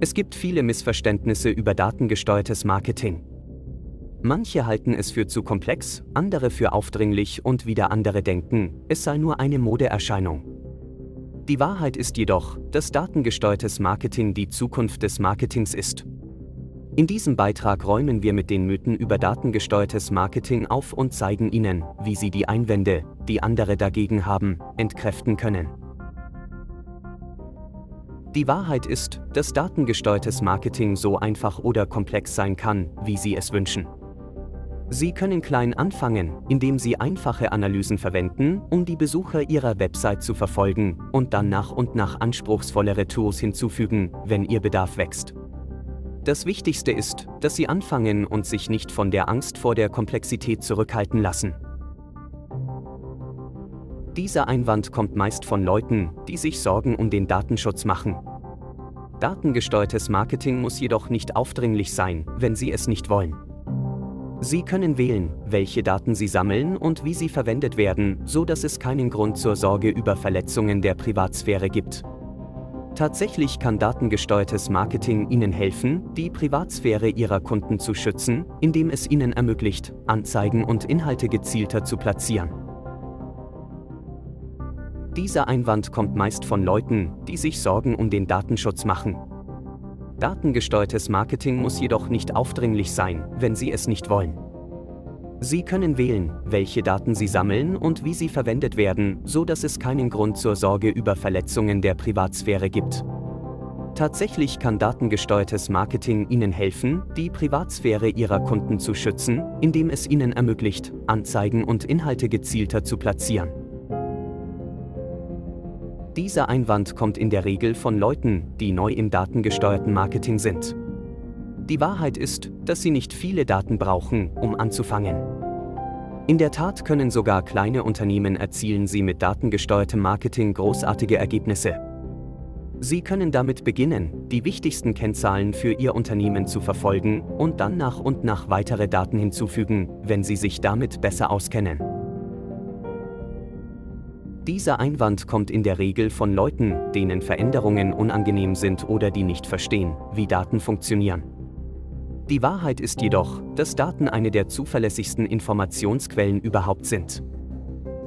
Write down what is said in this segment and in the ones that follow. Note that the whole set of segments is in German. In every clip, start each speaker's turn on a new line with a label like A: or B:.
A: Es gibt viele Missverständnisse über datengesteuertes Marketing. Manche halten es für zu komplex, andere für aufdringlich und wieder andere denken, es sei nur eine Modeerscheinung. Die Wahrheit ist jedoch, dass datengesteuertes Marketing die Zukunft des Marketings ist. In diesem Beitrag räumen wir mit den Mythen über datengesteuertes Marketing auf und zeigen Ihnen, wie Sie die Einwände, die andere dagegen haben, entkräften können. Die Wahrheit ist, dass datengesteuertes Marketing so einfach oder komplex sein kann, wie Sie es wünschen. Sie können klein anfangen, indem Sie einfache Analysen verwenden, um die Besucher Ihrer Website zu verfolgen und dann nach und nach anspruchsvollere Tools hinzufügen, wenn Ihr Bedarf wächst. Das Wichtigste ist, dass Sie anfangen und sich nicht von der Angst vor der Komplexität zurückhalten lassen. Dieser Einwand kommt meist von Leuten, die sich Sorgen um den Datenschutz machen. Datengesteuertes Marketing muss jedoch nicht aufdringlich sein, wenn Sie es nicht wollen. Sie können wählen, welche Daten Sie sammeln und wie sie verwendet werden, so dass es keinen Grund zur Sorge über Verletzungen der Privatsphäre gibt. Tatsächlich kann datengesteuertes Marketing Ihnen helfen, die Privatsphäre Ihrer Kunden zu schützen, indem es Ihnen ermöglicht, Anzeigen und Inhalte gezielter zu platzieren. Dieser Einwand kommt meist von Leuten, die sich Sorgen um den Datenschutz machen. Datengesteuertes Marketing muss jedoch nicht aufdringlich sein, wenn Sie es nicht wollen. Sie können wählen, welche Daten Sie sammeln und wie sie verwendet werden, so dass es keinen Grund zur Sorge über Verletzungen der Privatsphäre gibt. Tatsächlich kann datengesteuertes Marketing Ihnen helfen, die Privatsphäre Ihrer Kunden zu schützen, indem es Ihnen ermöglicht, Anzeigen und Inhalte gezielter zu platzieren. Dieser Einwand kommt in der Regel von Leuten, die neu im datengesteuerten Marketing sind. Die Wahrheit ist, dass Sie nicht viele Daten brauchen, um anzufangen. In der Tat können sogar kleine Unternehmen erzielen Sie mit datengesteuertem Marketing großartige Ergebnisse. Sie können damit beginnen, die wichtigsten Kennzahlen für Ihr Unternehmen zu verfolgen und dann nach und nach weitere Daten hinzufügen, wenn Sie sich damit besser auskennen. Dieser Einwand kommt in der Regel von Leuten, denen Veränderungen unangenehm sind oder die nicht verstehen, wie Daten funktionieren. Die Wahrheit ist jedoch, dass Daten eine der zuverlässigsten Informationsquellen überhaupt sind.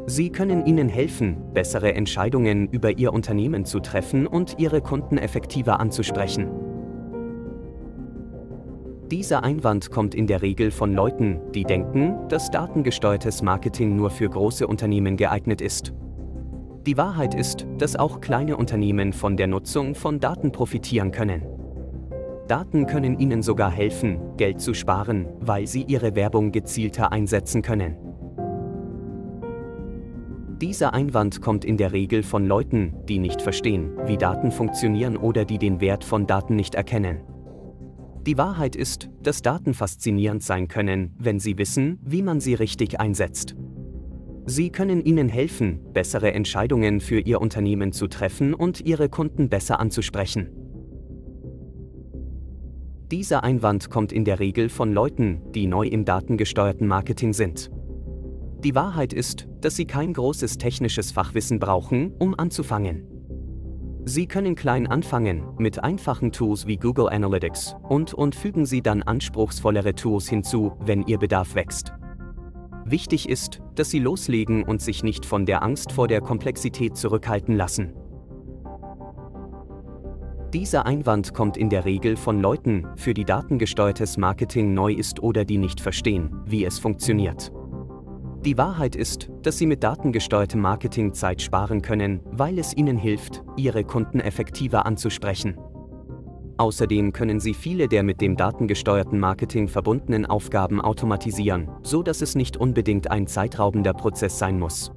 A: Sie können Ihnen helfen, bessere Entscheidungen über Ihr Unternehmen zu treffen und Ihre Kunden effektiver anzusprechen. Dieser Einwand kommt in der Regel von Leuten, die denken, dass datengesteuertes Marketing nur für große Unternehmen geeignet ist. Die Wahrheit ist, dass auch kleine Unternehmen von der Nutzung von Daten profitieren können. Daten können Ihnen sogar helfen, Geld zu sparen, weil Sie Ihre Werbung gezielter einsetzen können. Dieser Einwand kommt in der Regel von Leuten, die nicht verstehen, wie Daten funktionieren oder die den Wert von Daten nicht erkennen. Die Wahrheit ist, dass Daten faszinierend sein können, wenn Sie wissen, wie man sie richtig einsetzt. Sie können Ihnen helfen, bessere Entscheidungen für Ihr Unternehmen zu treffen und Ihre Kunden besser anzusprechen. Dieser Einwand kommt in der Regel von Leuten, die neu im datengesteuerten Marketing sind. Die Wahrheit ist, dass sie kein großes technisches Fachwissen brauchen, um anzufangen. Sie können klein anfangen, mit einfachen Tools wie Google Analytics, und, und fügen Sie dann anspruchsvollere Tools hinzu, wenn Ihr Bedarf wächst. Wichtig ist, dass Sie loslegen und sich nicht von der Angst vor der Komplexität zurückhalten lassen. Dieser Einwand kommt in der Regel von Leuten, für die datengesteuertes Marketing neu ist oder die nicht verstehen, wie es funktioniert. Die Wahrheit ist, dass Sie mit datengesteuertem Marketing Zeit sparen können, weil es Ihnen hilft, Ihre Kunden effektiver anzusprechen. Außerdem können Sie viele der mit dem datengesteuerten Marketing verbundenen Aufgaben automatisieren, so dass es nicht unbedingt ein zeitraubender Prozess sein muss.